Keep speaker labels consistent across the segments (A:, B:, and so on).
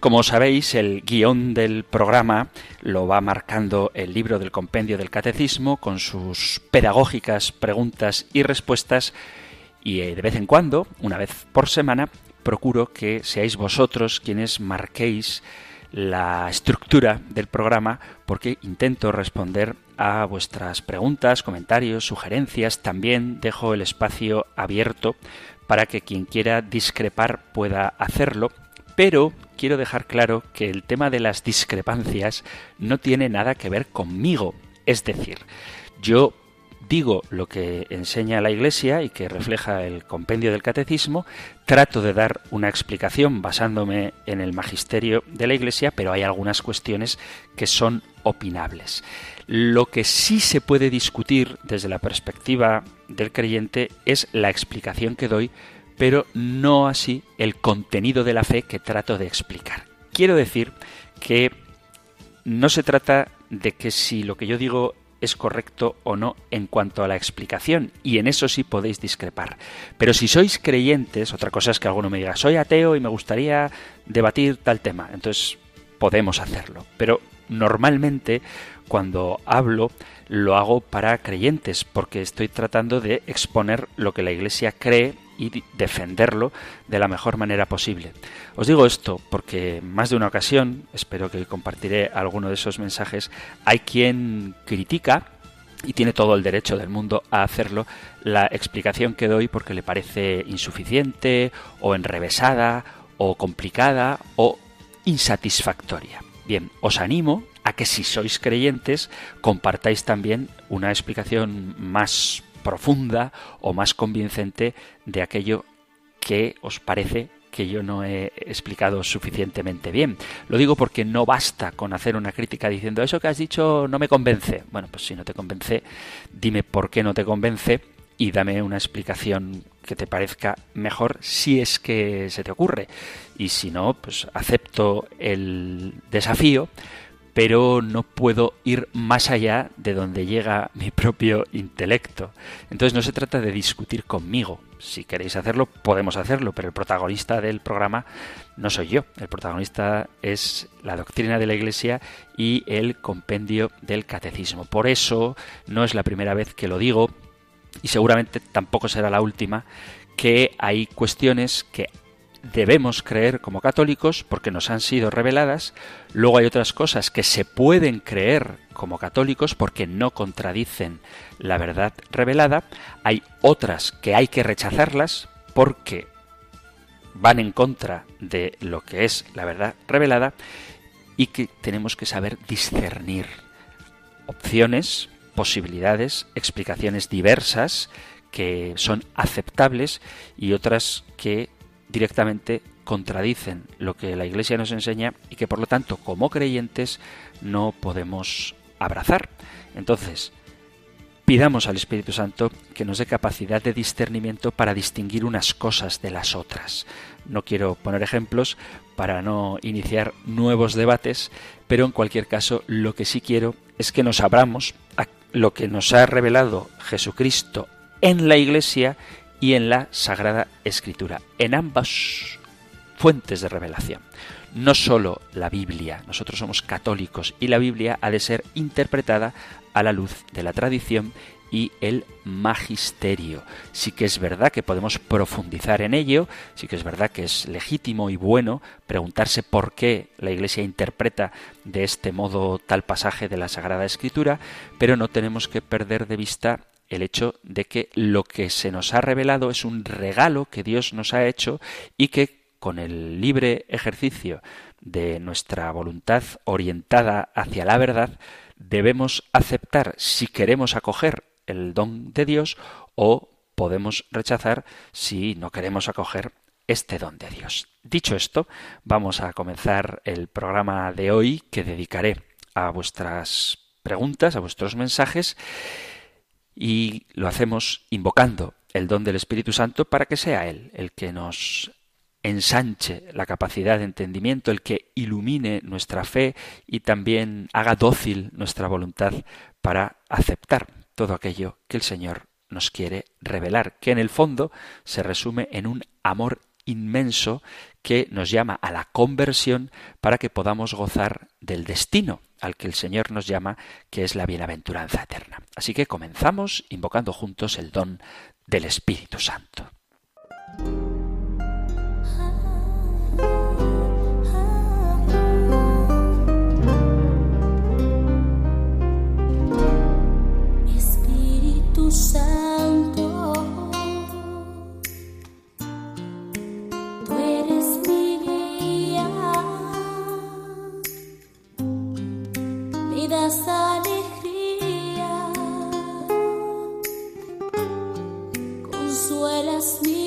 A: Como sabéis, el guion del programa lo va marcando el libro del compendio del catecismo con sus pedagógicas preguntas y respuestas y eh, de vez en cuando, una vez por semana, procuro que seáis vosotros quienes marquéis la estructura del programa porque intento responder a vuestras preguntas, comentarios, sugerencias. También dejo el espacio abierto para que quien quiera discrepar pueda hacerlo pero quiero dejar claro que el tema de las discrepancias no tiene nada que ver conmigo. Es decir, yo digo lo que enseña la Iglesia y que refleja el compendio del catecismo, trato de dar una explicación basándome en el magisterio de la Iglesia, pero hay algunas cuestiones que son opinables. Lo que sí se puede discutir desde la perspectiva del creyente es la explicación que doy pero no así el contenido de la fe que trato de explicar. Quiero decir que no se trata de que si lo que yo digo es correcto o no en cuanto a la explicación, y en eso sí podéis discrepar. Pero si sois creyentes, otra cosa es que alguno me diga, soy ateo y me gustaría debatir tal tema, entonces podemos hacerlo. Pero normalmente cuando hablo lo hago para creyentes, porque estoy tratando de exponer lo que la Iglesia cree y defenderlo de la mejor manera posible. Os digo esto porque más de una ocasión, espero que compartiré alguno de esos mensajes, hay quien critica y tiene todo el derecho del mundo a hacerlo, la explicación que doy porque le parece insuficiente o enrevesada o complicada o insatisfactoria. Bien, os animo a que si sois creyentes compartáis también una explicación más profunda o más convincente de aquello que os parece que yo no he explicado suficientemente bien. Lo digo porque no basta con hacer una crítica diciendo eso que has dicho no me convence. Bueno, pues si no te convence, dime por qué no te convence y dame una explicación que te parezca mejor si es que se te ocurre. Y si no, pues acepto el desafío, pero no puedo ir más allá de donde llega mi propio intelecto. Entonces no se trata de discutir conmigo. Si queréis hacerlo, podemos hacerlo, pero el protagonista del programa no soy yo. El protagonista es la doctrina de la Iglesia y el compendio del catecismo. Por eso no es la primera vez que lo digo y seguramente tampoco será la última que hay cuestiones que debemos creer como católicos porque nos han sido reveladas, luego hay otras cosas que se pueden creer como católicos porque no contradicen la verdad revelada, hay otras que hay que rechazarlas porque van en contra de lo que es la verdad revelada y que tenemos que saber discernir opciones, posibilidades, explicaciones diversas que son aceptables y otras que directamente contradicen lo que la Iglesia nos enseña y que por lo tanto como creyentes no podemos abrazar. Entonces, pidamos al Espíritu Santo que nos dé capacidad de discernimiento para distinguir unas cosas de las otras. No quiero poner ejemplos para no iniciar nuevos debates, pero en cualquier caso lo que sí quiero es que nos abramos a lo que nos ha revelado Jesucristo en la Iglesia y en la Sagrada Escritura, en ambas fuentes de revelación. No solo la Biblia, nosotros somos católicos y la Biblia ha de ser interpretada a la luz de la tradición y el magisterio. Sí que es verdad que podemos profundizar en ello, sí que es verdad que es legítimo y bueno preguntarse por qué la Iglesia interpreta de este modo tal pasaje de la Sagrada Escritura, pero no tenemos que perder de vista el hecho de que lo que se nos ha revelado es un regalo que Dios nos ha hecho y que con el libre ejercicio de nuestra voluntad orientada hacia la verdad, debemos aceptar si queremos acoger el don de Dios o podemos rechazar si no queremos acoger este don de Dios. Dicho esto, vamos a comenzar el programa de hoy que dedicaré a vuestras preguntas, a vuestros mensajes y lo hacemos invocando el don del Espíritu Santo para que sea Él el que nos ensanche la capacidad de entendimiento, el que ilumine nuestra fe y también haga dócil nuestra voluntad para aceptar todo aquello que el Señor nos quiere revelar, que en el fondo se resume en un amor inmenso que nos llama a la conversión para que podamos gozar del destino al que el Señor nos llama, que es la bienaventuranza eterna. Así que comenzamos invocando juntos el don del Espíritu Santo.
B: Espíritu Santo, me das alegría, consuelas mi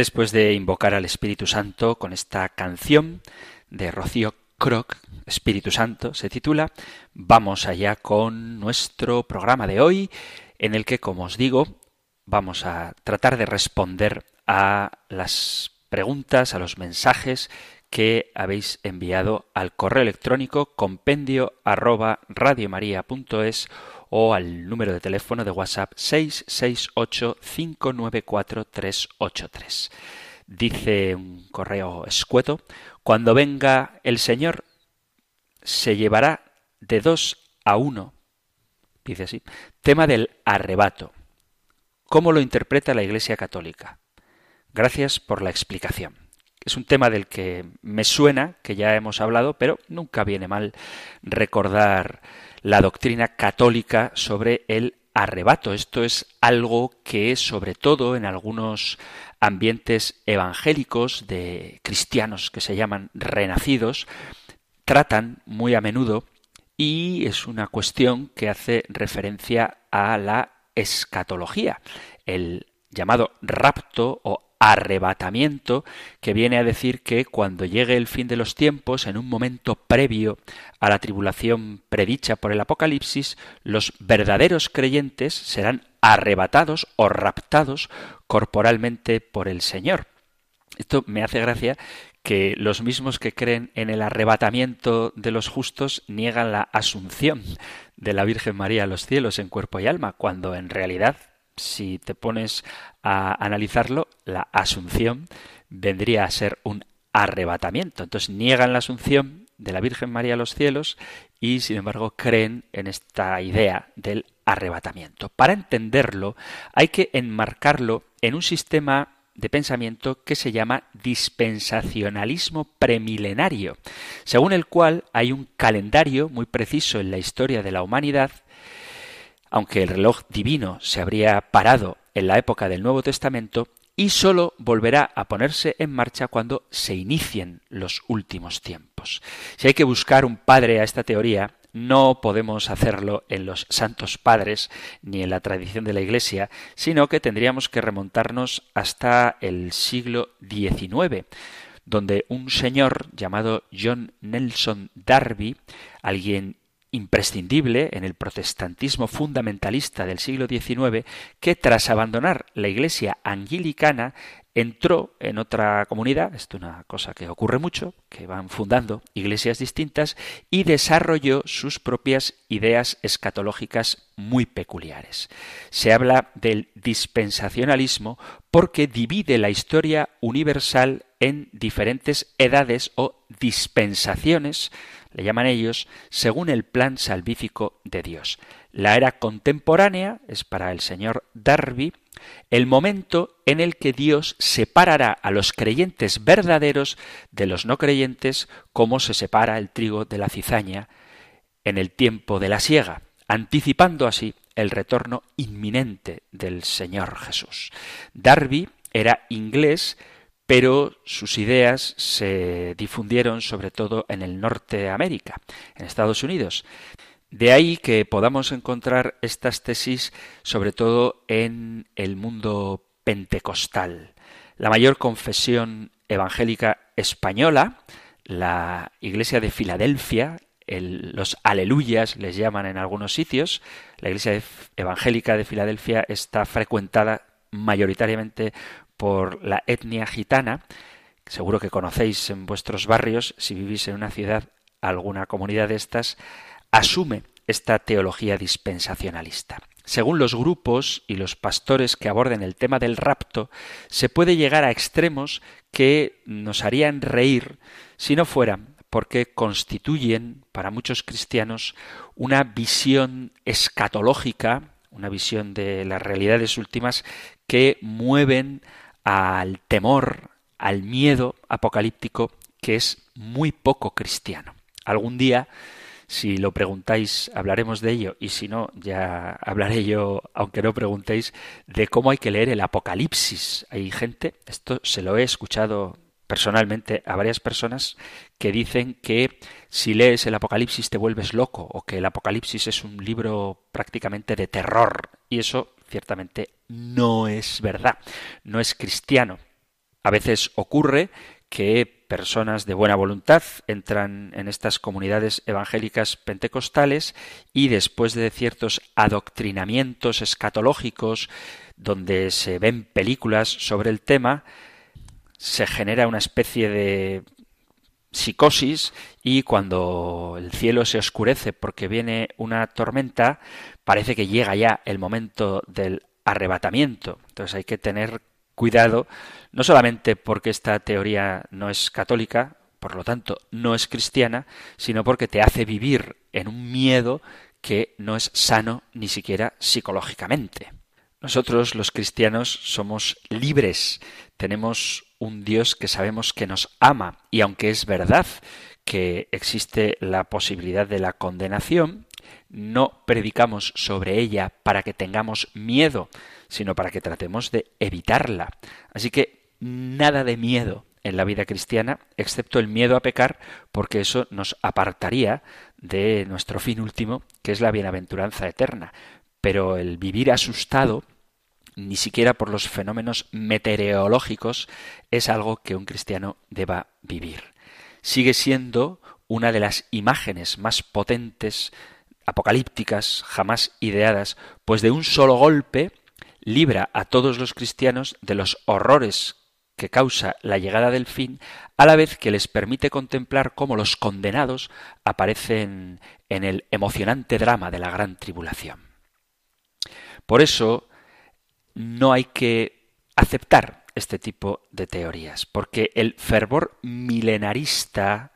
A: después de invocar al Espíritu Santo con esta canción de Rocío Croc, Espíritu Santo se titula, vamos allá con nuestro programa de hoy, en el que, como os digo, vamos a tratar de responder a las preguntas, a los mensajes que habéis enviado al correo electrónico compendio arroba radiomaria.es o al número de teléfono de WhatsApp 668-594-383. Dice un correo escueto, cuando venga el Señor se llevará de dos a uno. Dice así, tema del arrebato. ¿Cómo lo interpreta la Iglesia Católica? Gracias por la explicación. Es un tema del que me suena, que ya hemos hablado, pero nunca viene mal recordar la doctrina católica sobre el arrebato. Esto es algo que, sobre todo en algunos ambientes evangélicos de cristianos que se llaman renacidos, tratan muy a menudo y es una cuestión que hace referencia a la escatología, el llamado rapto o arrebatamiento, que viene a decir que cuando llegue el fin de los tiempos, en un momento previo a la tribulación predicha por el Apocalipsis, los verdaderos creyentes serán arrebatados o raptados corporalmente por el Señor. Esto me hace gracia que los mismos que creen en el arrebatamiento de los justos niegan la asunción de la Virgen María a los cielos en cuerpo y alma, cuando en realidad si te pones a analizarlo, la asunción vendría a ser un arrebatamiento. Entonces niegan la asunción de la Virgen María a los cielos y sin embargo creen en esta idea del arrebatamiento. Para entenderlo hay que enmarcarlo en un sistema de pensamiento que se llama dispensacionalismo premilenario, según el cual hay un calendario muy preciso en la historia de la humanidad aunque el reloj divino se habría parado en la época del Nuevo Testamento y sólo volverá a ponerse en marcha cuando se inicien los últimos tiempos. Si hay que buscar un padre a esta teoría, no podemos hacerlo en los santos padres ni en la tradición de la Iglesia, sino que tendríamos que remontarnos hasta el siglo XIX, donde un señor llamado John Nelson Darby, alguien imprescindible en el protestantismo fundamentalista del siglo XIX que tras abandonar la iglesia anglicana entró en otra comunidad, esto es una cosa que ocurre mucho, que van fundando iglesias distintas, y desarrolló sus propias ideas escatológicas muy peculiares. Se habla del dispensacionalismo porque divide la historia universal en diferentes edades o dispensaciones, le llaman ellos, según el plan salvífico de Dios. La era contemporánea es para el señor Darby el momento en el que Dios separará a los creyentes verdaderos de los no creyentes como se separa el trigo de la cizaña en el tiempo de la siega, anticipando así el retorno inminente del Señor Jesús. Darby era inglés, pero sus ideas se difundieron sobre todo en el norte de América, en Estados Unidos. De ahí que podamos encontrar estas tesis sobre todo en el mundo pentecostal. La mayor confesión evangélica española, la Iglesia de Filadelfia, los aleluyas les llaman en algunos sitios, la Iglesia evangélica de Filadelfia está frecuentada mayoritariamente por la etnia gitana, seguro que conocéis en vuestros barrios, si vivís en una ciudad, alguna comunidad de estas, asume esta teología dispensacionalista. Según los grupos y los pastores que aborden el tema del rapto, se puede llegar a extremos que nos harían reír si no fueran porque constituyen para muchos cristianos una visión escatológica, una visión de las realidades últimas que mueven al temor, al miedo apocalíptico que es muy poco cristiano. Algún día, si lo preguntáis, hablaremos de ello y si no, ya hablaré yo, aunque no preguntéis, de cómo hay que leer el Apocalipsis. Hay gente, esto se lo he escuchado personalmente a varias personas que dicen que si lees el Apocalipsis te vuelves loco o que el Apocalipsis es un libro prácticamente de terror y eso ciertamente no es verdad, no es cristiano. A veces ocurre que personas de buena voluntad entran en estas comunidades evangélicas pentecostales y después de ciertos adoctrinamientos escatológicos donde se ven películas sobre el tema, se genera una especie de psicosis y cuando el cielo se oscurece porque viene una tormenta, parece que llega ya el momento del arrebatamiento. Entonces hay que tener cuidado, no solamente porque esta teoría no es católica, por lo tanto no es cristiana, sino porque te hace vivir en un miedo que no es sano ni siquiera psicológicamente. Nosotros los cristianos somos libres, tenemos un Dios que sabemos que nos ama y aunque es verdad que existe la posibilidad de la condenación, no predicamos sobre ella para que tengamos miedo, sino para que tratemos de evitarla. Así que nada de miedo en la vida cristiana, excepto el miedo a pecar, porque eso nos apartaría de nuestro fin último, que es la bienaventuranza eterna. Pero el vivir asustado, ni siquiera por los fenómenos meteorológicos, es algo que un cristiano deba vivir. Sigue siendo una de las imágenes más potentes, apocalípticas, jamás ideadas, pues de un solo golpe libra a todos los cristianos de los horrores que causa la llegada del fin, a la vez que les permite contemplar cómo los condenados aparecen en el emocionante drama de la gran tribulación. Por eso no hay que aceptar este tipo de teorías, porque el fervor milenarista,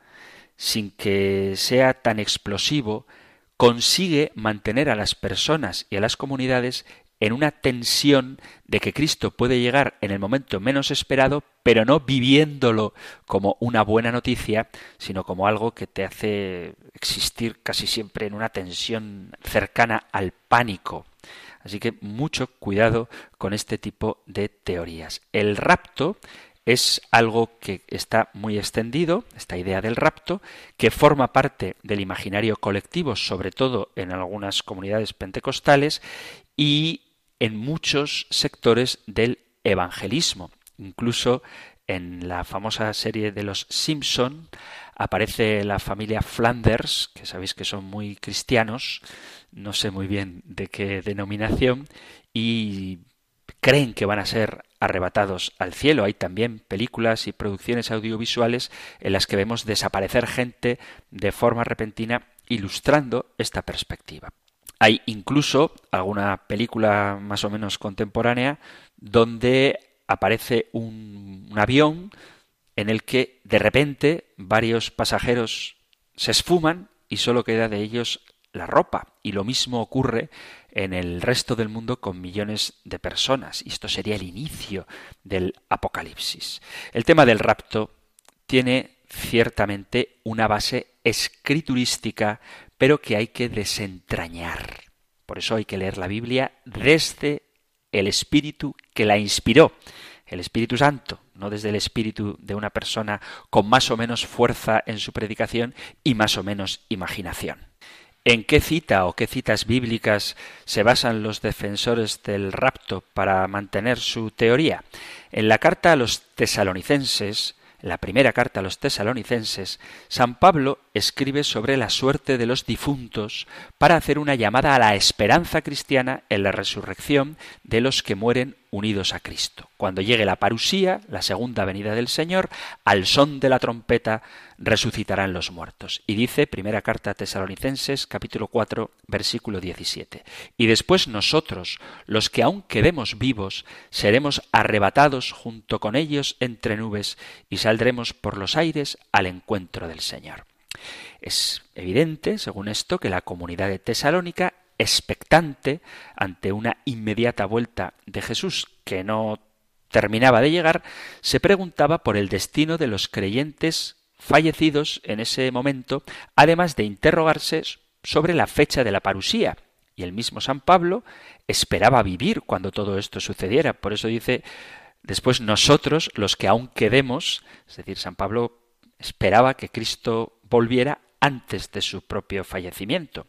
A: sin que sea tan explosivo, consigue mantener a las personas y a las comunidades en una tensión de que Cristo puede llegar en el momento menos esperado, pero no viviéndolo como una buena noticia, sino como algo que te hace existir casi siempre en una tensión cercana al pánico. Así que mucho cuidado con este tipo de teorías. El rapto es algo que está muy extendido, esta idea del rapto, que forma parte del imaginario colectivo, sobre todo en algunas comunidades pentecostales y en muchos sectores del evangelismo. Incluso en la famosa serie de los Simpson aparece la familia Flanders, que sabéis que son muy cristianos, no sé muy bien de qué denominación, y creen que van a ser arrebatados al cielo. Hay también películas y producciones audiovisuales en las que vemos desaparecer gente de forma repentina ilustrando esta perspectiva. Hay incluso alguna película más o menos contemporánea donde aparece un, avión en el que de repente varios pasajeros se esfuman y solo queda de ellos la ropa. Y lo mismo ocurre en el resto del mundo con millones de personas. Y esto sería el inicio del apocalipsis. El tema del rapto tiene ciertamente una base escriturística, pero que hay que desentrañar. Por eso hay que leer la Biblia desde el espíritu que la inspiró, el Espíritu Santo, no desde el espíritu de una persona con más o menos fuerza en su predicación y más o menos imaginación. ¿En qué cita o qué citas bíblicas se basan los defensores del rapto para mantener su teoría? En la carta a los tesalonicenses, la primera carta a los tesalonicenses, San Pablo escribe sobre la suerte de los difuntos para hacer una llamada a la esperanza cristiana en la resurrección de los que mueren unidos a Cristo. Cuando llegue la parusía, la segunda venida del Señor, al son de la trompeta resucitarán los muertos. Y dice, primera carta a Tesalonicenses, capítulo 4, versículo 17. Y después nosotros, los que aún quedemos vivos, seremos arrebatados junto con ellos entre nubes y saldremos por los aires al encuentro del Señor. Es evidente, según esto, que la comunidad de Tesalónica expectante ante una inmediata vuelta de Jesús que no terminaba de llegar, se preguntaba por el destino de los creyentes fallecidos en ese momento, además de interrogarse sobre la fecha de la parusía. Y el mismo San Pablo esperaba vivir cuando todo esto sucediera. Por eso dice, después nosotros, los que aún quedemos, es decir, San Pablo esperaba que Cristo volviera antes de su propio fallecimiento.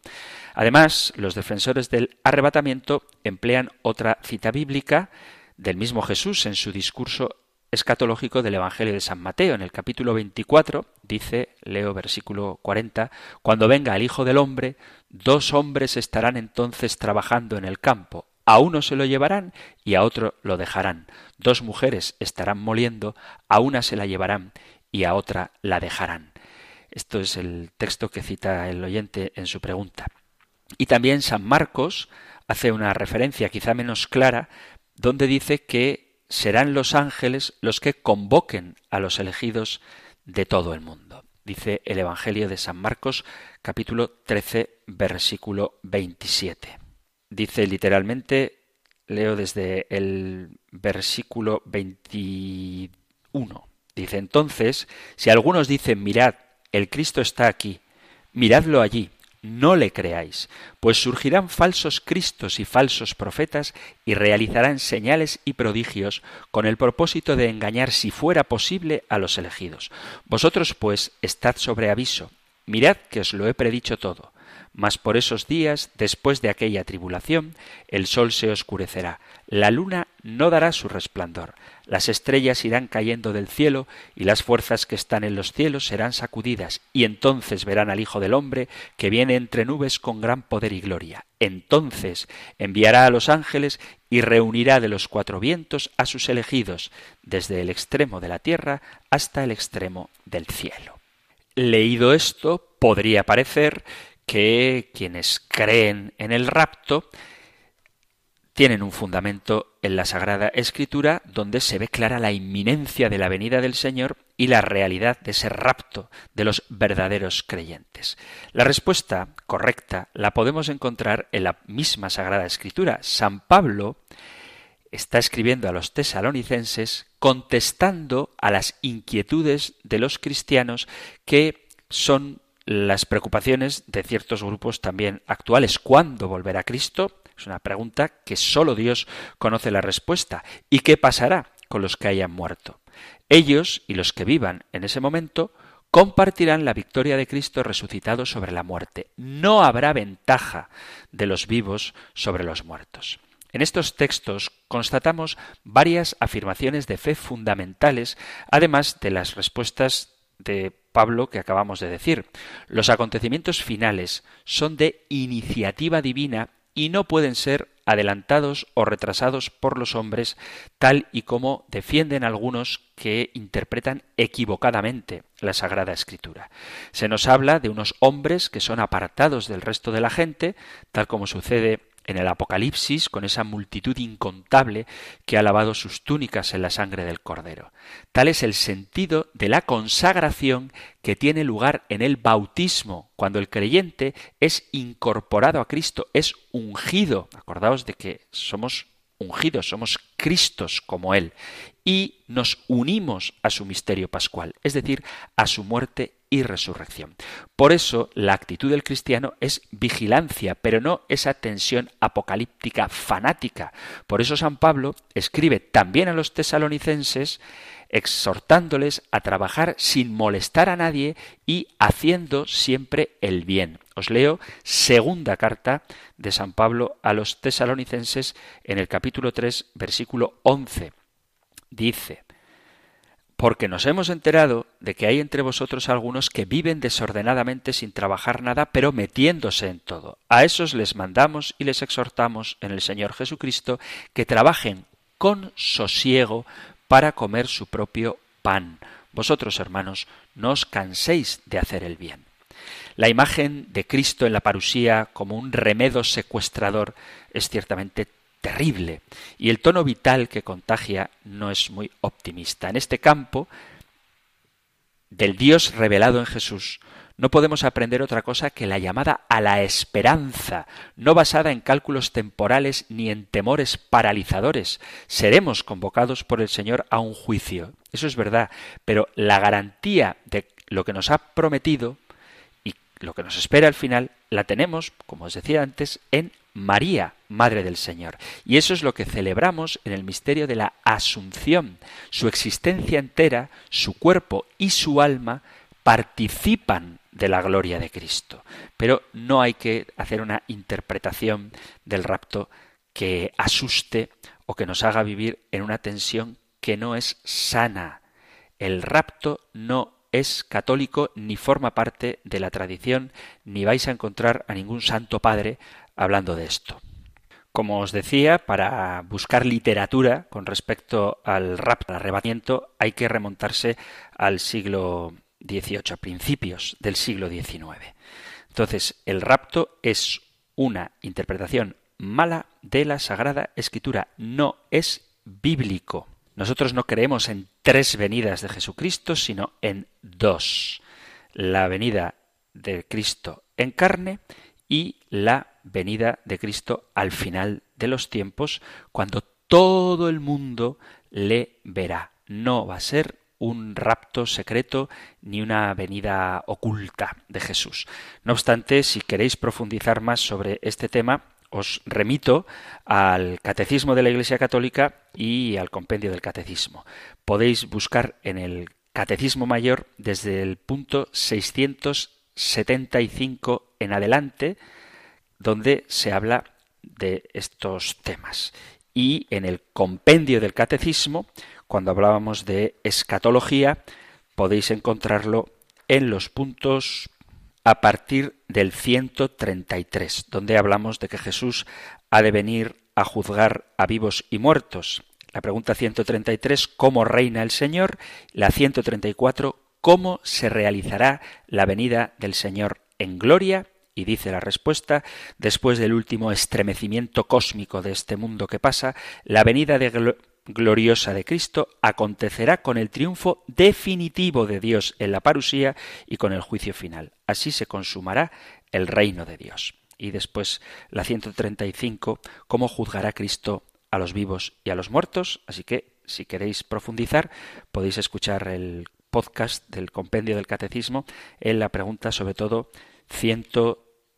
A: Además, los defensores del arrebatamiento emplean otra cita bíblica del mismo Jesús en su discurso escatológico del Evangelio de San Mateo. En el capítulo 24 dice, leo versículo 40, Cuando venga el Hijo del Hombre, dos hombres estarán entonces trabajando en el campo. A uno se lo llevarán y a otro lo dejarán. Dos mujeres estarán moliendo, a una se la llevarán y a otra la dejarán. Esto es el texto que cita el oyente en su pregunta. Y también San Marcos hace una referencia quizá menos clara, donde dice que serán los ángeles los que convoquen a los elegidos de todo el mundo. Dice el Evangelio de San Marcos capítulo 13 versículo 27. Dice literalmente, leo desde el versículo 21. Dice entonces, si algunos dicen, mirad, el Cristo está aquí, miradlo allí, no le creáis, pues surgirán falsos cristos y falsos profetas y realizarán señales y prodigios con el propósito de engañar si fuera posible a los elegidos. Vosotros pues estad sobre aviso, mirad que os lo he predicho todo. Mas por esos días, después de aquella tribulación, el sol se oscurecerá, la luna no dará su resplandor, las estrellas irán cayendo del cielo y las fuerzas que están en los cielos serán sacudidas, y entonces verán al Hijo del Hombre que viene entre nubes con gran poder y gloria. Entonces enviará a los ángeles y reunirá de los cuatro vientos a sus elegidos, desde el extremo de la tierra hasta el extremo del cielo. Leído esto, podría parecer que quienes creen en el rapto tienen un fundamento en la Sagrada Escritura donde se ve clara la inminencia de la venida del Señor y la realidad de ese rapto de los verdaderos creyentes. La respuesta correcta la podemos encontrar en la misma Sagrada Escritura. San Pablo está escribiendo a los tesalonicenses contestando a las inquietudes de los cristianos que son las preocupaciones de ciertos grupos también actuales. ¿Cuándo volverá Cristo? Es una pregunta que sólo Dios conoce la respuesta. ¿Y qué pasará con los que hayan muerto? Ellos y los que vivan en ese momento compartirán la victoria de Cristo resucitado sobre la muerte. No habrá ventaja de los vivos sobre los muertos. En estos textos constatamos varias afirmaciones de fe fundamentales, además de las respuestas de Pablo que acabamos de decir. Los acontecimientos finales son de iniciativa divina y no pueden ser adelantados o retrasados por los hombres, tal y como defienden algunos que interpretan equivocadamente la Sagrada Escritura. Se nos habla de unos hombres que son apartados del resto de la gente, tal como sucede en el Apocalipsis con esa multitud incontable que ha lavado sus túnicas en la sangre del Cordero. Tal es el sentido de la consagración que tiene lugar en el bautismo, cuando el creyente es incorporado a Cristo, es ungido. Acordaos de que somos ungidos, somos Cristos como Él, y nos unimos a su misterio pascual, es decir, a su muerte y resurrección. Por eso la actitud del cristiano es vigilancia, pero no esa tensión apocalíptica fanática. Por eso San Pablo escribe también a los tesalonicenses exhortándoles a trabajar sin molestar a nadie y haciendo siempre el bien. Os leo segunda carta de San Pablo a los tesalonicenses en el capítulo 3, versículo 11. Dice, porque nos hemos enterado de que hay entre vosotros algunos que viven desordenadamente sin trabajar nada, pero metiéndose en todo. A esos les mandamos y les exhortamos en el Señor Jesucristo que trabajen con sosiego para comer su propio pan. Vosotros, hermanos, no os canséis de hacer el bien. La imagen de Cristo en la parusía como un remedo secuestrador es ciertamente terrible y el tono vital que contagia no es muy optimista. En este campo del Dios revelado en Jesús no podemos aprender otra cosa que la llamada a la esperanza, no basada en cálculos temporales ni en temores paralizadores. Seremos convocados por el Señor a un juicio. Eso es verdad, pero la garantía de lo que nos ha prometido y lo que nos espera al final la tenemos, como os decía antes, en María, Madre del Señor. Y eso es lo que celebramos en el misterio de la Asunción. Su existencia entera, su cuerpo y su alma participan de la gloria de Cristo. Pero no hay que hacer una interpretación del rapto que asuste o que nos haga vivir en una tensión que no es sana. El rapto no es católico ni forma parte de la tradición, ni vais a encontrar a ningún santo padre hablando de esto. Como os decía, para buscar literatura con respecto al rapto, al arrebatamiento, hay que remontarse al siglo XVIII, a principios del siglo XIX. Entonces, el rapto es una interpretación mala de la Sagrada Escritura, no es bíblico. Nosotros no creemos en tres venidas de Jesucristo, sino en dos. La venida de Cristo en carne y la venida de Cristo al final de los tiempos, cuando todo el mundo le verá. No va a ser un rapto secreto ni una venida oculta de Jesús. No obstante, si queréis profundizar más sobre este tema, os remito al Catecismo de la Iglesia Católica y al Compendio del Catecismo. Podéis buscar en el Catecismo Mayor desde el punto 675 en adelante, donde se habla de estos temas. Y en el Compendio del Catecismo, cuando hablábamos de escatología, podéis encontrarlo en los puntos a partir del 133, donde hablamos de que Jesús ha de venir a juzgar a vivos y muertos. La pregunta 133, ¿cómo reina el Señor? La 134, ¿cómo se realizará la venida del Señor en gloria? Y dice la respuesta, después del último estremecimiento cósmico de este mundo que pasa, la venida gloriosa de Cristo acontecerá con el triunfo definitivo de Dios en la parusía y con el juicio final. Así se consumará el reino de Dios. Y después la 135, cómo juzgará Cristo a los vivos y a los muertos. Así que si queréis profundizar, podéis escuchar el podcast del compendio del catecismo en la pregunta sobre todo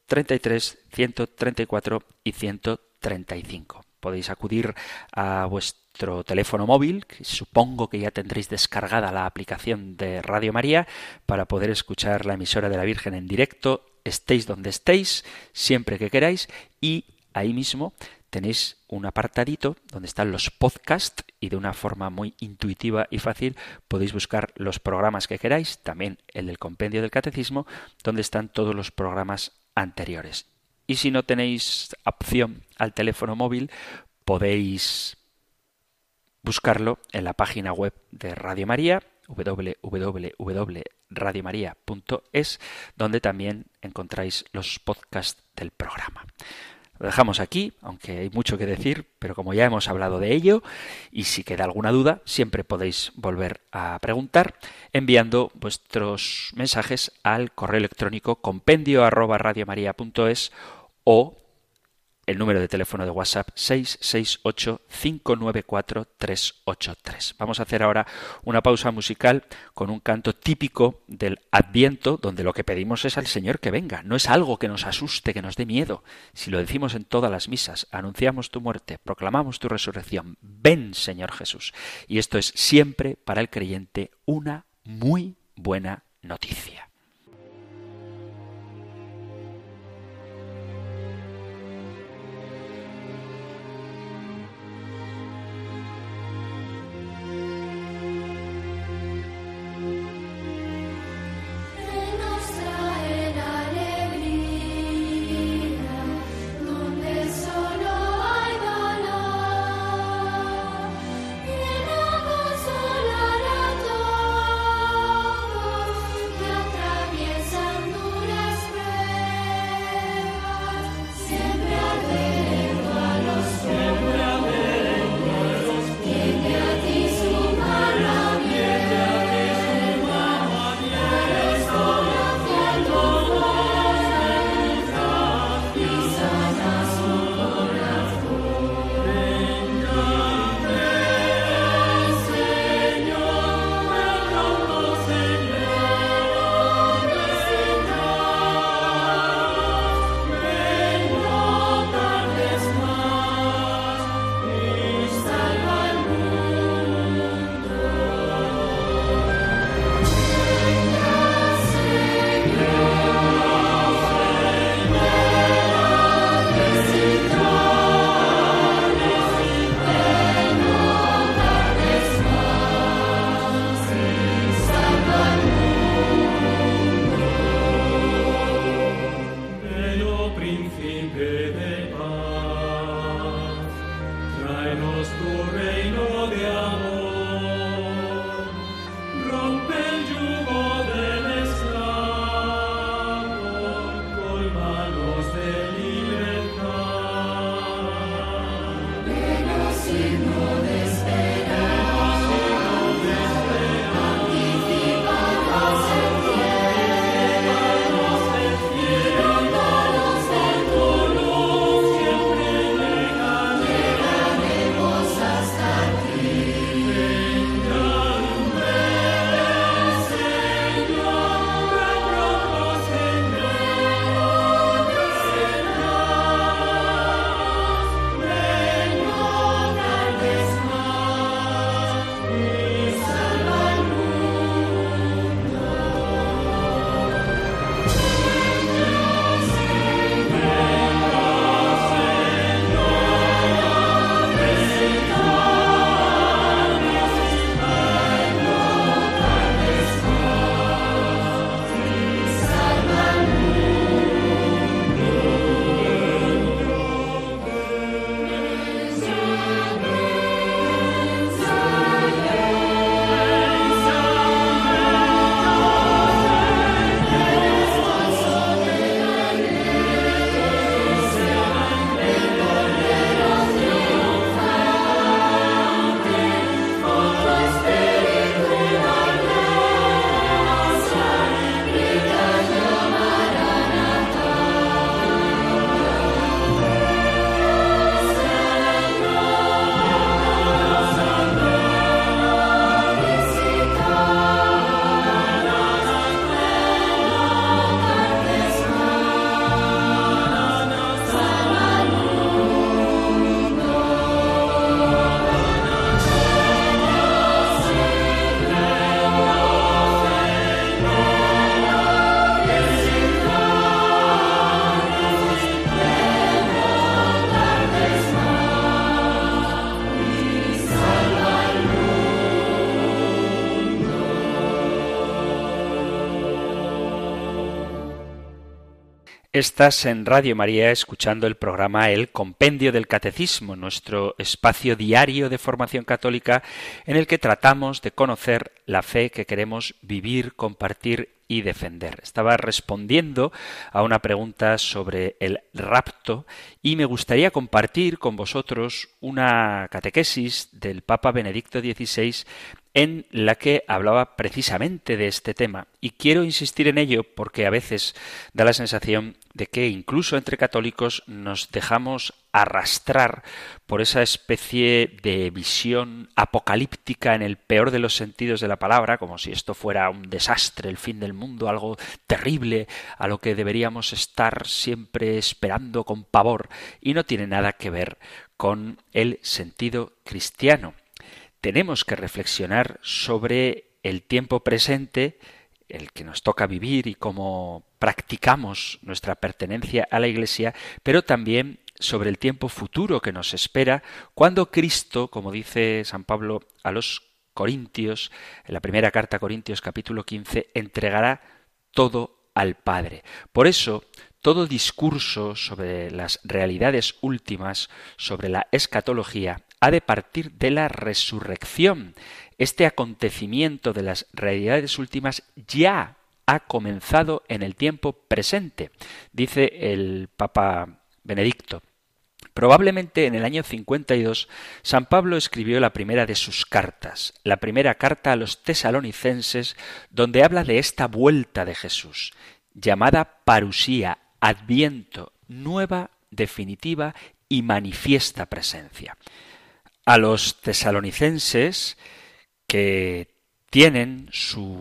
A: 133, 134 y 135. Podéis acudir a vuestro teléfono móvil, supongo que ya tendréis descargada la aplicación de Radio María para poder escuchar la emisora de la Virgen en directo, estéis donde estéis, siempre que queráis, y ahí mismo tenéis un apartadito donde están los podcasts y de una forma muy intuitiva y fácil podéis buscar los programas que queráis, también el del compendio del catecismo, donde están todos los programas anteriores. Y si no tenéis opción al teléfono móvil, podéis buscarlo en la página web de Radio María, www.radiomaria.es, donde también encontráis los podcasts del programa. Lo dejamos aquí, aunque hay mucho que decir, pero como ya hemos hablado de ello, y si queda alguna duda, siempre podéis volver a preguntar enviando vuestros mensajes al correo electrónico compendio o el número de teléfono de WhatsApp 668-594-383. Vamos a hacer ahora una pausa musical con un canto típico del Adviento, donde lo que pedimos es al Señor que venga. No es algo que nos asuste, que nos dé miedo. Si lo decimos en todas las misas, anunciamos tu muerte, proclamamos tu resurrección. Ven, Señor Jesús. Y esto es siempre para el creyente una muy buena noticia. Estás en Radio María escuchando el programa El Compendio del Catecismo, nuestro espacio diario de formación católica en el que tratamos de conocer la fe que queremos vivir, compartir y defender. Estaba respondiendo a una pregunta sobre el rapto y me gustaría compartir con vosotros una catequesis del Papa Benedicto XVI en la que hablaba precisamente de este tema. Y quiero insistir en ello porque a veces da la sensación de que incluso entre católicos nos dejamos arrastrar por esa especie de visión apocalíptica en el peor de los sentidos de la palabra, como si esto fuera un desastre, el fin del mundo, algo terrible a lo que deberíamos estar siempre esperando con pavor, y no tiene nada que ver con el sentido cristiano. Tenemos que reflexionar sobre el tiempo presente, el que nos toca vivir y cómo practicamos nuestra pertenencia a la Iglesia, pero también sobre el tiempo futuro que nos espera cuando Cristo, como dice San Pablo a los Corintios, en la primera carta a Corintios capítulo 15, entregará todo al Padre. Por eso, todo discurso sobre las realidades últimas, sobre la escatología, ha de partir de la resurrección, este acontecimiento de las realidades últimas ya ha comenzado en el tiempo presente, dice el Papa Benedicto. Probablemente en el año 52 San Pablo escribió la primera de sus cartas, la primera carta a los tesalonicenses, donde habla de esta vuelta de Jesús, llamada parusía, adviento, nueva, definitiva y manifiesta presencia. A los tesalonicenses que tienen su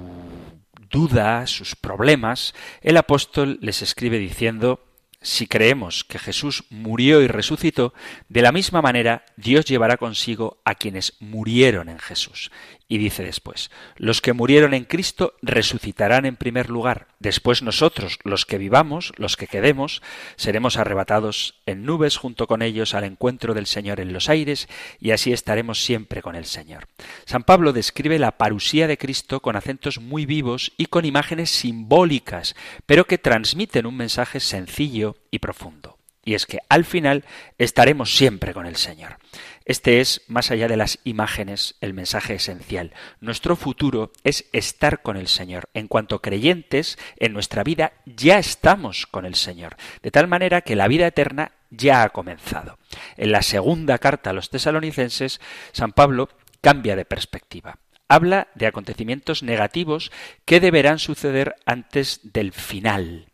A: duda, sus problemas, el apóstol les escribe diciendo si creemos que Jesús murió y resucitó, de la misma manera Dios llevará consigo a quienes murieron en Jesús. Y dice después, los que murieron en Cristo resucitarán en primer lugar. Después nosotros, los que vivamos, los que quedemos, seremos arrebatados en nubes junto con ellos al encuentro del Señor en los aires, y así estaremos siempre con el Señor. San Pablo describe la parusía de Cristo con acentos muy vivos y con imágenes simbólicas, pero que transmiten un mensaje sencillo y profundo. Y es que al final estaremos siempre con el Señor. Este es, más allá de las imágenes, el mensaje esencial. Nuestro futuro es estar con el Señor. En cuanto creyentes, en nuestra vida ya estamos con el Señor. De tal manera que la vida eterna ya ha comenzado. En la segunda carta a los tesalonicenses, San Pablo cambia de perspectiva habla de acontecimientos negativos que deberán suceder antes del final.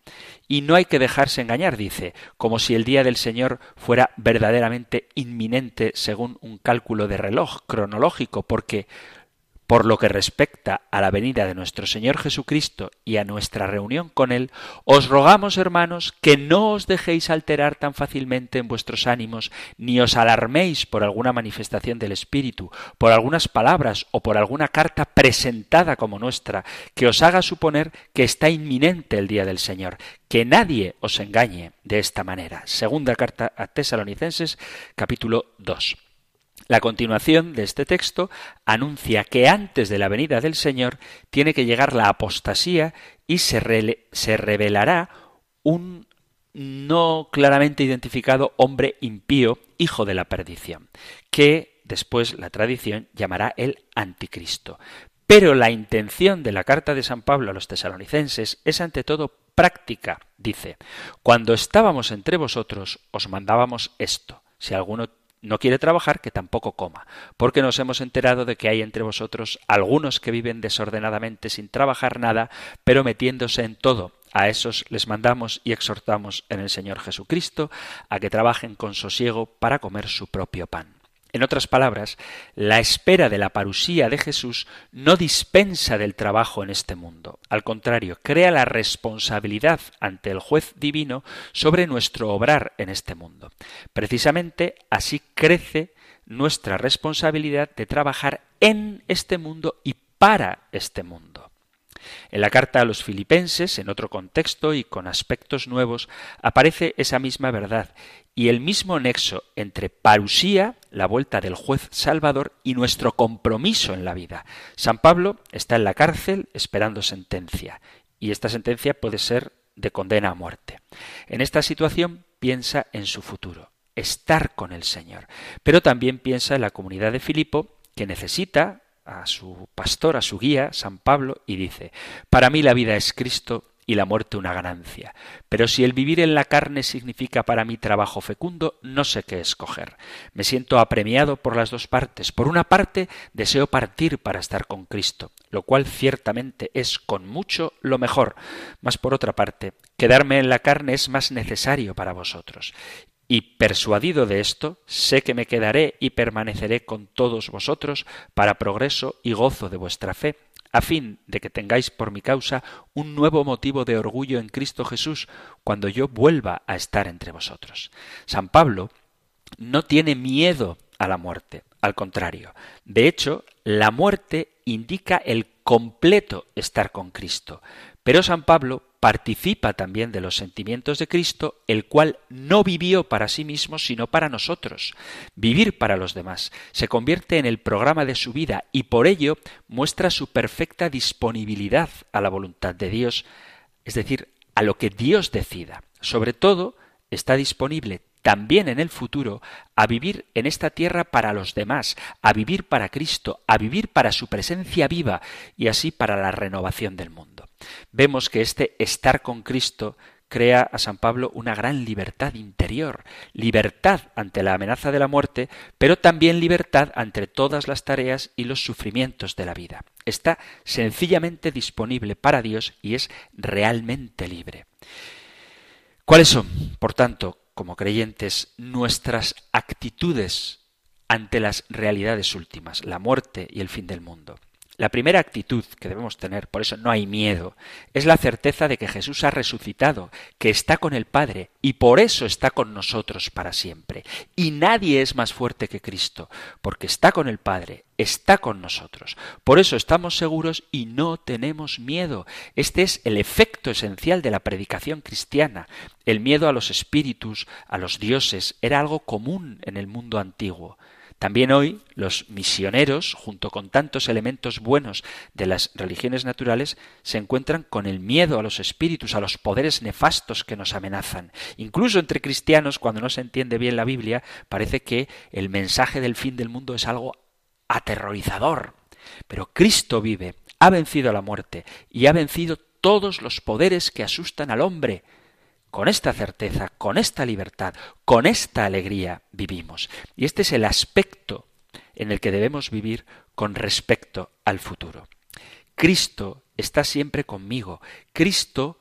A: Y no hay que dejarse engañar, dice, como si el día del Señor fuera verdaderamente inminente según un cálculo de reloj cronológico, porque por lo que respecta a la venida de nuestro Señor Jesucristo y a nuestra reunión con Él, os rogamos, hermanos, que no os dejéis alterar tan fácilmente en vuestros ánimos, ni os alarméis por alguna manifestación del Espíritu, por algunas palabras o por alguna carta presentada como nuestra, que os haga suponer que está inminente el día del Señor. Que nadie os engañe de esta manera. Segunda carta a Tesalonicenses, capítulo 2. La continuación de este texto anuncia que antes de la venida del Señor tiene que llegar la apostasía y se, se revelará un no claramente identificado hombre impío, hijo de la perdición, que después la tradición llamará el anticristo. Pero la intención de la carta de San Pablo a los tesalonicenses es ante todo práctica. Dice, cuando estábamos entre vosotros os mandábamos esto. Si alguno no quiere trabajar, que tampoco coma, porque nos hemos enterado de que hay entre vosotros algunos que viven desordenadamente sin trabajar nada, pero metiéndose en todo. A esos les mandamos y exhortamos en el Señor Jesucristo a que trabajen con sosiego para comer su propio pan. En otras palabras, la espera de la parusía de Jesús no dispensa del trabajo en este mundo. Al contrario, crea la responsabilidad ante el juez divino sobre nuestro obrar en este mundo. Precisamente así crece nuestra responsabilidad de trabajar en este mundo y para este mundo. En la carta a los filipenses, en otro contexto y con aspectos nuevos, aparece esa misma verdad y el mismo nexo entre parusía, la vuelta del juez salvador, y nuestro compromiso en la vida. San Pablo está en la cárcel esperando sentencia, y esta sentencia puede ser de condena a muerte. En esta situación piensa en su futuro, estar con el Señor, pero también piensa en la comunidad de Filipo que necesita a su pastor, a su guía, San Pablo, y dice, Para mí la vida es Cristo y la muerte una ganancia. Pero si el vivir en la carne significa para mí trabajo fecundo, no sé qué escoger. Me siento apremiado por las dos partes. Por una parte, deseo partir para estar con Cristo, lo cual ciertamente es con mucho lo mejor. Mas por otra parte, quedarme en la carne es más necesario para vosotros. Y persuadido de esto, sé que me quedaré y permaneceré con todos vosotros para progreso y gozo de vuestra fe a fin de que tengáis por mi causa un nuevo motivo de orgullo en Cristo Jesús cuando yo vuelva a estar entre vosotros. San Pablo no tiene miedo a la muerte, al contrario. De hecho, la muerte indica el completo estar con Cristo. Pero San Pablo participa también de los sentimientos de Cristo, el cual no vivió para sí mismo, sino para nosotros. Vivir para los demás se convierte en el programa de su vida y por ello muestra su perfecta disponibilidad a la voluntad de Dios, es decir, a lo que Dios decida. Sobre todo, está disponible también en el futuro a vivir en esta tierra para los demás, a vivir para Cristo, a vivir para su presencia viva y así para la renovación del mundo vemos que este estar con Cristo crea a San Pablo una gran libertad interior, libertad ante la amenaza de la muerte, pero también libertad ante todas las tareas y los sufrimientos de la vida. Está sencillamente disponible para Dios y es realmente libre. ¿Cuáles son, por tanto, como creyentes, nuestras actitudes ante las realidades últimas, la muerte y el fin del mundo? La primera actitud que debemos tener, por eso no hay miedo, es la certeza de que Jesús ha resucitado, que está con el Padre y por eso está con nosotros para siempre. Y nadie es más fuerte que Cristo, porque está con el Padre, está con nosotros. Por eso estamos seguros y no tenemos miedo. Este es el efecto esencial de la predicación cristiana. El miedo a los espíritus, a los dioses, era algo común en el mundo antiguo. También hoy los misioneros, junto con tantos elementos buenos de las religiones naturales, se encuentran con el miedo a los espíritus, a los poderes nefastos que nos amenazan. Incluso entre cristianos, cuando no se entiende bien la Biblia, parece que el mensaje del fin del mundo es algo aterrorizador. Pero Cristo vive, ha vencido la muerte y ha vencido todos los poderes que asustan al hombre. Con esta certeza, con esta libertad, con esta alegría vivimos. Y este es el aspecto en el que debemos vivir con respecto al futuro. Cristo está siempre conmigo. Cristo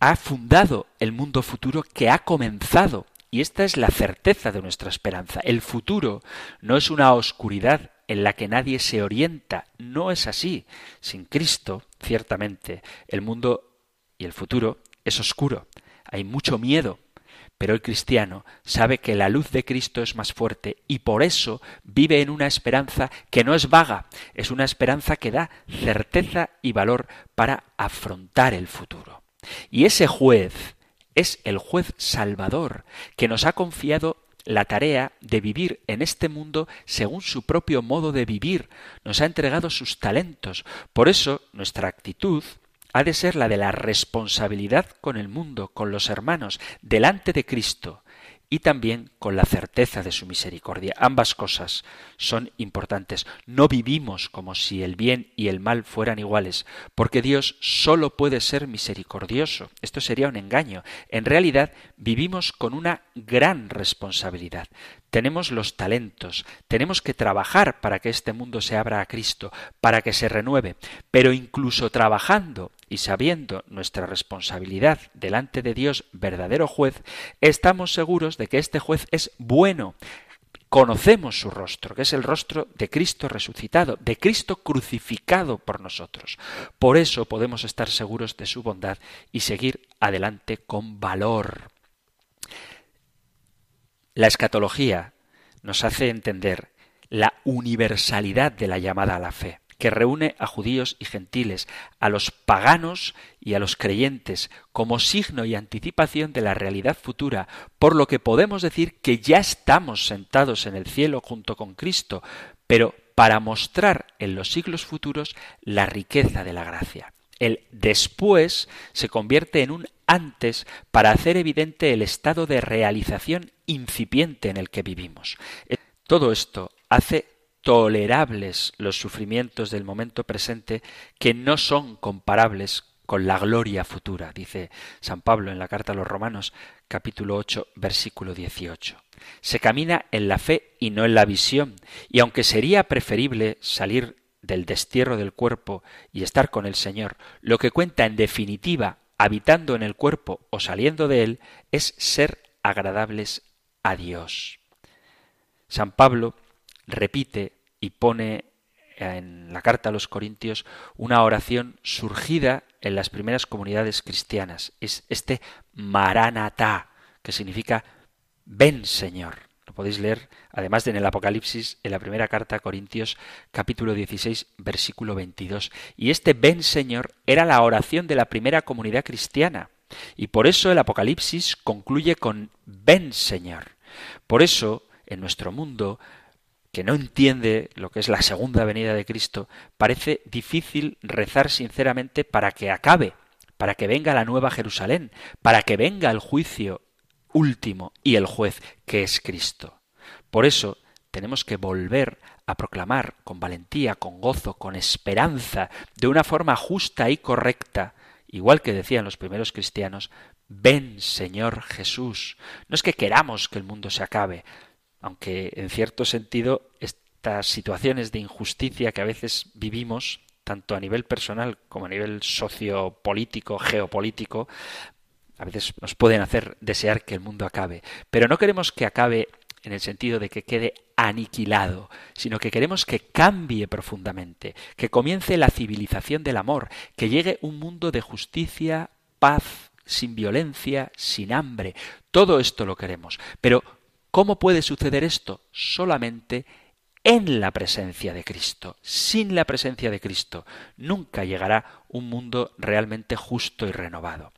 A: ha fundado el mundo futuro que ha comenzado. Y esta es la certeza de nuestra esperanza. El futuro no es una oscuridad en la que nadie se orienta. No es así. Sin Cristo, ciertamente, el mundo y el futuro es oscuro hay mucho miedo, pero el cristiano sabe que la luz de Cristo es más fuerte y por eso vive en una esperanza que no es vaga, es una esperanza que da certeza y valor para afrontar el futuro. Y ese juez es el juez salvador que nos ha confiado la tarea de vivir en este mundo según su propio modo de vivir, nos ha entregado sus talentos. Por eso nuestra actitud ha de ser la de la responsabilidad con el mundo, con los hermanos, delante de Cristo y también con la certeza de su misericordia. Ambas cosas son importantes. No vivimos como si el bien y el mal fueran iguales, porque Dios solo puede ser misericordioso. Esto sería un engaño. En realidad vivimos con una gran responsabilidad tenemos los talentos, tenemos que trabajar para que este mundo se abra a Cristo, para que se renueve, pero incluso trabajando y sabiendo nuestra responsabilidad delante de Dios, verdadero juez, estamos seguros de que este juez es bueno, conocemos su rostro, que es el rostro de Cristo resucitado, de Cristo crucificado por nosotros. Por eso podemos estar seguros de su bondad y seguir adelante con valor. La escatología nos hace entender la universalidad de la llamada a la fe, que reúne a judíos y gentiles, a los paganos y a los creyentes, como signo y anticipación de la realidad futura, por lo que podemos decir que ya estamos sentados en el cielo junto con Cristo, pero para mostrar en los siglos futuros la riqueza de la gracia. El después se convierte en un antes para hacer evidente el estado de realización incipiente en el que vivimos. Todo esto hace tolerables los sufrimientos del momento presente que no son comparables con la gloria futura, dice San Pablo en la carta a los Romanos capítulo 8 versículo 18. Se camina en la fe y no en la visión, y aunque sería preferible salir del destierro del cuerpo y estar con el Señor, lo que cuenta en definitiva, habitando en el cuerpo o saliendo de él, es ser agradables a Dios. San Pablo repite y pone en la carta a los Corintios una oración surgida en las primeras comunidades cristianas. Es este Maranatá, que significa ven Señor. Lo podéis leer, además de en el Apocalipsis, en la primera carta a Corintios, capítulo 16, versículo 22. Y este ven Señor era la oración de la primera comunidad cristiana. Y por eso el Apocalipsis concluye con ven Señor. Por eso, en nuestro mundo, que no entiende lo que es la segunda venida de Cristo, parece difícil rezar sinceramente para que acabe, para que venga la nueva Jerusalén, para que venga el juicio último y el juez que es Cristo. Por eso tenemos que volver a proclamar con valentía, con gozo, con esperanza, de una forma justa y correcta, igual que decían los primeros cristianos, ven Señor Jesús. No es que queramos que el mundo se acabe, aunque en cierto sentido estas situaciones de injusticia que a veces vivimos, tanto a nivel personal como a nivel sociopolítico, geopolítico, a veces nos pueden hacer desear que el mundo acabe. Pero no queremos que acabe en el sentido de que quede aniquilado, sino que queremos que cambie profundamente, que comience la civilización del amor, que llegue un mundo de justicia, paz, sin violencia, sin hambre. Todo esto lo queremos. Pero ¿Cómo puede suceder esto? Solamente en la presencia de Cristo. Sin la presencia de Cristo nunca llegará un mundo realmente justo y renovado.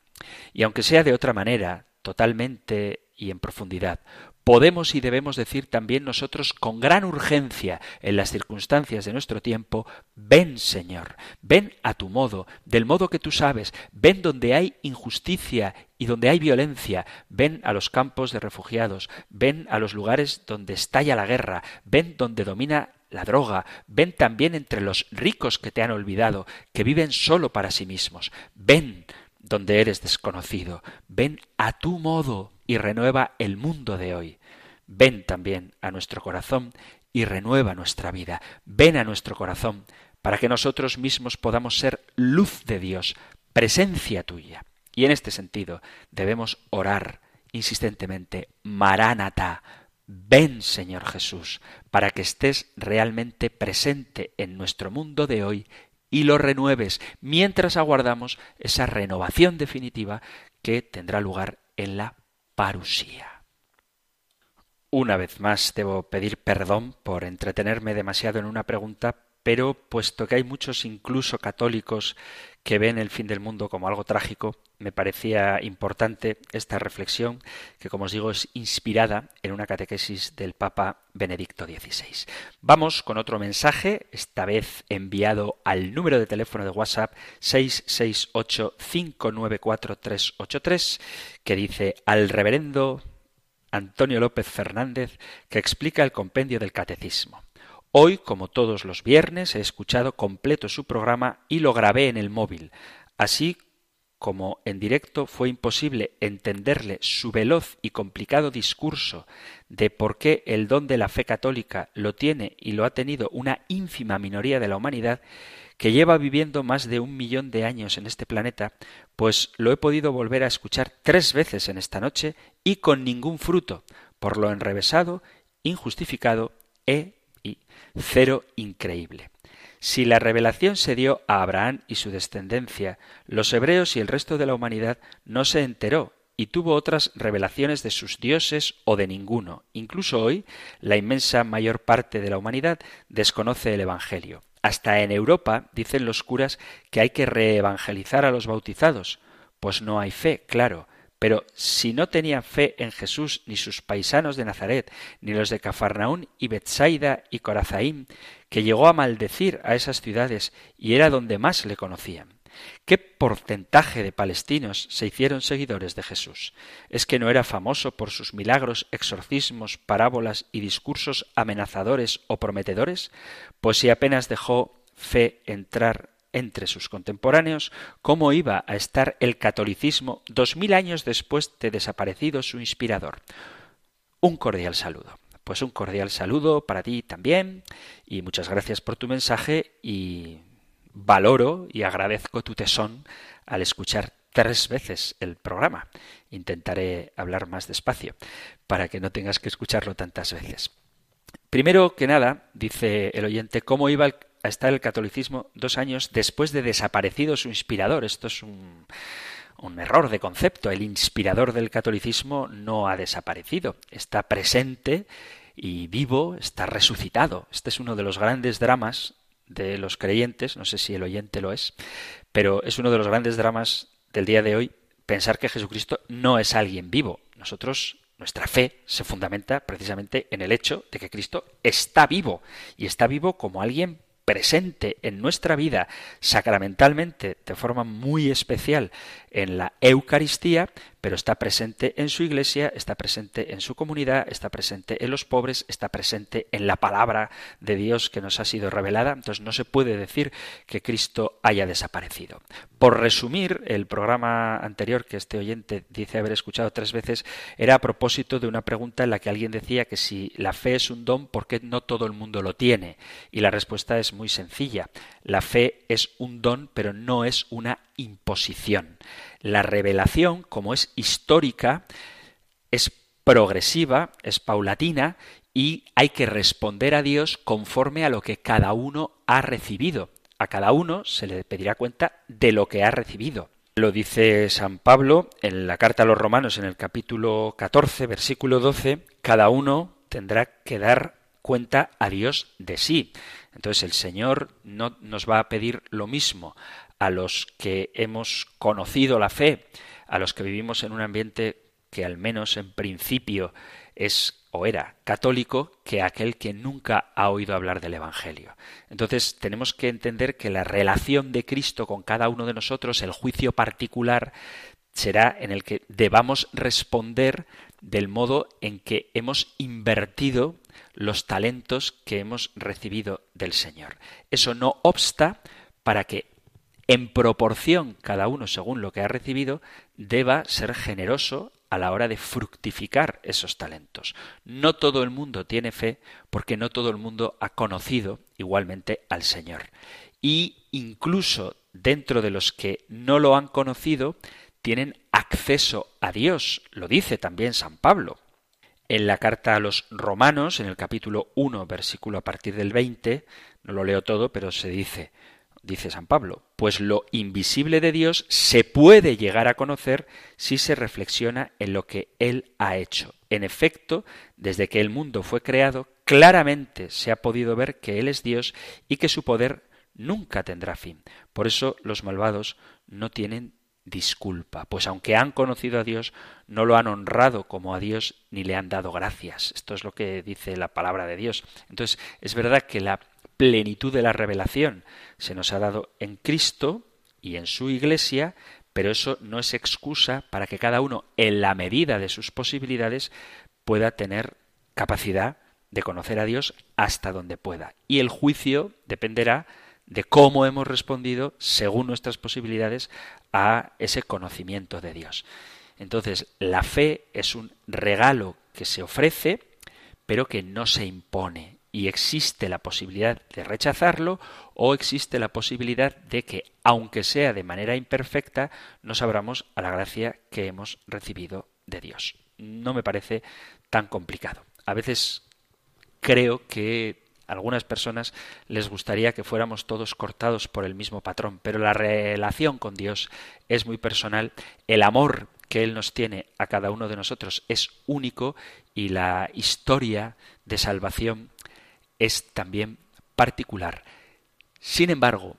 A: Y aunque sea de otra manera, totalmente y en profundidad, podemos y debemos decir también nosotros con gran urgencia en las circunstancias de nuestro tiempo, ven Señor, ven a tu modo, del modo que tú sabes, ven donde hay injusticia y donde hay violencia, ven a los campos de refugiados, ven a los lugares donde estalla la guerra, ven donde domina la droga, ven también entre los ricos que te han olvidado, que viven solo para sí mismos, ven donde eres desconocido, ven a tu modo, y renueva el mundo de hoy. Ven también a nuestro corazón y renueva nuestra vida. Ven a nuestro corazón para que nosotros mismos podamos ser luz de Dios, presencia tuya. Y en este sentido debemos orar insistentemente, Maránata, ven Señor Jesús, para que estés realmente presente en nuestro mundo de hoy y lo renueves mientras aguardamos esa renovación definitiva que tendrá lugar en la parusía. Una vez más debo pedir perdón por entretenerme demasiado en una pregunta, pero puesto que hay muchos incluso católicos que ven el fin del mundo como algo trágico, me parecía importante esta reflexión que, como os digo, es inspirada en una catequesis del Papa Benedicto XVI. Vamos con otro mensaje, esta vez enviado al número de teléfono de WhatsApp 668-594-383, que dice al reverendo Antonio López Fernández, que explica el compendio del catecismo. Hoy, como todos los viernes, he escuchado completo su programa y lo grabé en el móvil. Así como en directo fue imposible entenderle su veloz y complicado discurso de por qué el don de la fe católica lo tiene y lo ha tenido una ínfima minoría de la humanidad, que lleva viviendo más de un millón de años en este planeta, pues lo he podido volver a escuchar tres veces en esta noche y con ningún fruto, por lo enrevesado, injustificado e y cero increíble. Si la revelación se dio a Abraham y su descendencia, los hebreos y el resto de la humanidad no se enteró y tuvo otras revelaciones de sus dioses o de ninguno. Incluso hoy, la inmensa mayor parte de la humanidad desconoce el Evangelio. Hasta en Europa dicen los curas que hay que reevangelizar a los bautizados, pues no hay fe, claro, pero si no tenían fe en Jesús ni sus paisanos de Nazaret, ni los de Cafarnaún y Bethsaida y Corazaim, que llegó a maldecir a esas ciudades y era donde más le conocían. ¿Qué porcentaje de palestinos se hicieron seguidores de Jesús? ¿Es que no era famoso por sus milagros, exorcismos, parábolas y discursos amenazadores o prometedores? Pues si apenas dejó fe entrar entre sus contemporáneos, ¿cómo iba a estar el catolicismo dos mil años después de desaparecido su inspirador? Un cordial saludo. Pues un cordial saludo para ti también y muchas gracias por tu mensaje y valoro y agradezco tu tesón al escuchar tres veces el programa. Intentaré hablar más despacio para que no tengas que escucharlo tantas veces. Primero que nada, dice el oyente, ¿cómo iba a estar el catolicismo dos años después de desaparecido su inspirador? Esto es un, un error de concepto. El inspirador del catolicismo no ha desaparecido, está presente y vivo, está resucitado. Este es uno de los grandes dramas de los creyentes, no sé si el oyente lo es, pero es uno de los grandes dramas del día de hoy pensar que Jesucristo no es alguien vivo. Nosotros, nuestra fe se fundamenta precisamente en el hecho de que Cristo está vivo y está vivo como alguien presente en nuestra vida sacramentalmente de forma muy especial en la Eucaristía, pero está presente en su iglesia, está presente en su comunidad, está presente en los pobres, está presente en la palabra de Dios que nos ha sido revelada. Entonces no se puede decir que Cristo haya desaparecido. Por resumir, el programa anterior que este oyente dice haber escuchado tres veces era a propósito de una pregunta en la que alguien decía que si la fe es un don, ¿por qué no todo el mundo lo tiene? Y la respuesta es muy sencilla. La fe es un don, pero no es una imposición. La revelación, como es histórica, es progresiva, es paulatina y hay que responder a Dios conforme a lo que cada uno ha recibido. A cada uno se le pedirá cuenta de lo que ha recibido. Lo dice San Pablo en la carta a los romanos en el capítulo 14, versículo 12, cada uno tendrá que dar cuenta a Dios de sí. Entonces el Señor no nos va a pedir lo mismo a los que hemos conocido la fe, a los que vivimos en un ambiente que al menos en principio es o era católico que aquel que nunca ha oído hablar del Evangelio. Entonces tenemos que entender que la relación de Cristo con cada uno de nosotros, el juicio particular, será en el que debamos responder del modo en que hemos invertido los talentos que hemos recibido del Señor. Eso no obsta para que en proporción, cada uno según lo que ha recibido, deba ser generoso a la hora de fructificar esos talentos. No todo el mundo tiene fe porque no todo el mundo ha conocido igualmente al Señor. Y incluso dentro de los que no lo han conocido, tienen acceso a Dios. Lo dice también San Pablo. En la carta a los romanos, en el capítulo 1, versículo a partir del 20, no lo leo todo, pero se dice, dice San Pablo, pues lo invisible de Dios se puede llegar a conocer si se reflexiona en lo que Él ha hecho. En efecto, desde que el mundo fue creado, claramente se ha podido ver que Él es Dios y que su poder nunca tendrá fin. Por eso los malvados no tienen disculpa, pues aunque han conocido a Dios, no lo han honrado como a Dios ni le han dado gracias. Esto es lo que dice la palabra de Dios. Entonces, es verdad que la plenitud de la revelación se nos ha dado en Cristo y en su Iglesia, pero eso no es excusa para que cada uno, en la medida de sus posibilidades, pueda tener capacidad de conocer a Dios hasta donde pueda. Y el juicio dependerá de cómo hemos respondido, según nuestras posibilidades, a ese conocimiento de Dios. Entonces, la fe es un regalo que se ofrece, pero que no se impone y existe la posibilidad de rechazarlo o existe la posibilidad de que, aunque sea de manera imperfecta, nos abramos a la gracia que hemos recibido de Dios. No me parece tan complicado. A veces creo que a algunas personas les gustaría que fuéramos todos cortados por el mismo patrón, pero la relación con Dios es muy personal, el amor que Él nos tiene a cada uno de nosotros es único y la historia de salvación es también particular. Sin embargo,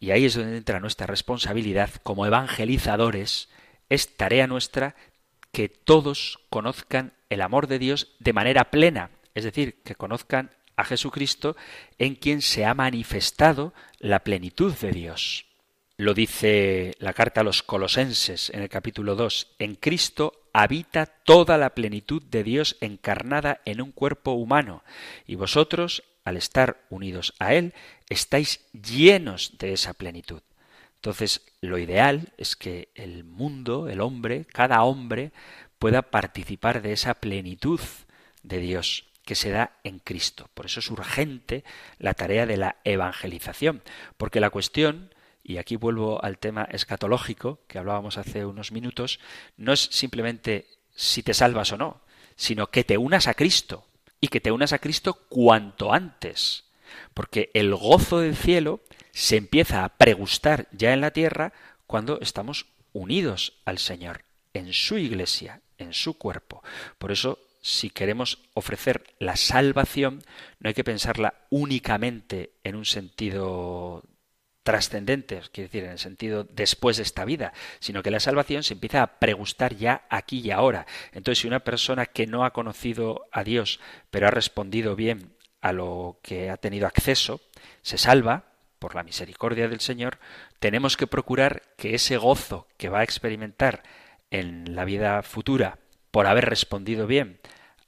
A: y ahí es donde entra nuestra responsabilidad como evangelizadores, es tarea nuestra que todos conozcan el amor de Dios de manera plena, es decir, que conozcan a Jesucristo en quien se ha manifestado la plenitud de Dios. Lo dice la carta a los colosenses en el capítulo 2. En Cristo habita toda la plenitud de Dios encarnada en un cuerpo humano, y vosotros, al estar unidos a Él, estáis llenos de esa plenitud. Entonces, lo ideal es que el mundo, el hombre, cada hombre, pueda participar de esa plenitud de Dios que se da en Cristo. Por eso es urgente la tarea de la evangelización, porque la cuestión y aquí vuelvo al tema escatológico que hablábamos hace unos minutos, no es simplemente si te salvas o no, sino que te unas a Cristo y que te unas a Cristo cuanto antes, porque el gozo del cielo se empieza a pregustar ya en la tierra cuando estamos unidos al Señor, en su iglesia, en su cuerpo. Por eso, si queremos ofrecer la salvación, no hay que pensarla únicamente en un sentido trascendentes, quiere decir, en el sentido después de esta vida, sino que la salvación se empieza a pregustar ya aquí y ahora. Entonces, si una persona que no ha conocido a Dios, pero ha respondido bien a lo que ha tenido acceso, se salva por la misericordia del Señor, tenemos que procurar que ese gozo que va a experimentar en la vida futura por haber respondido bien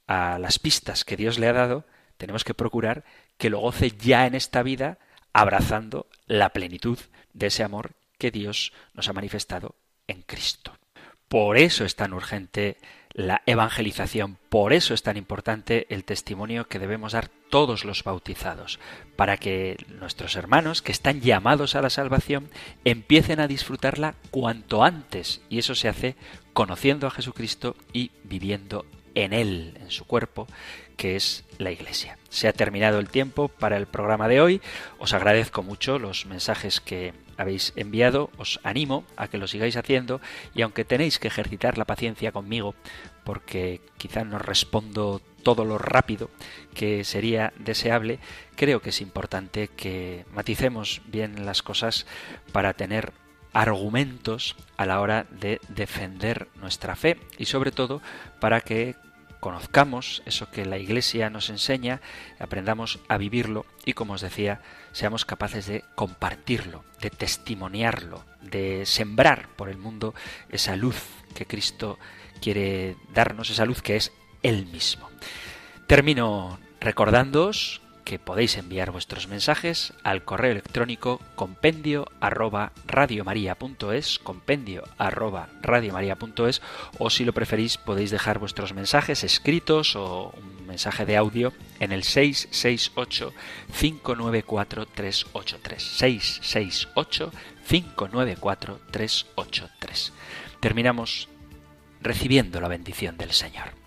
A: a las pistas que Dios le ha dado, tenemos que procurar que lo goce ya en esta vida abrazando la plenitud de ese amor que Dios nos ha manifestado en Cristo. Por eso es tan urgente la evangelización, por eso es tan importante el testimonio que debemos dar todos los bautizados, para que nuestros hermanos que están llamados a la salvación empiecen a disfrutarla cuanto antes, y eso se hace conociendo a Jesucristo y viviendo en Él, en su cuerpo, que es la Iglesia. Se ha terminado el tiempo para el programa de hoy. Os agradezco mucho los mensajes que habéis enviado. Os animo a que lo sigáis haciendo y aunque tenéis que ejercitar la paciencia conmigo, porque quizá no respondo todo lo rápido que sería deseable, creo que es importante que maticemos bien las cosas para tener argumentos a la hora de defender nuestra fe y sobre todo para que conozcamos eso que la Iglesia nos enseña, aprendamos a vivirlo y, como os decía, seamos capaces de compartirlo, de testimoniarlo, de sembrar por el mundo esa luz que Cristo quiere darnos, esa luz que es Él mismo. Termino recordándoos que podéis enviar vuestros mensajes al correo electrónico compendio arroba radiomaria.es, compendio arroba radiomaria.es, o si lo preferís podéis dejar vuestros mensajes escritos o un mensaje de audio en el 668 594 383 668 594 383. Terminamos recibiendo la bendición del Señor.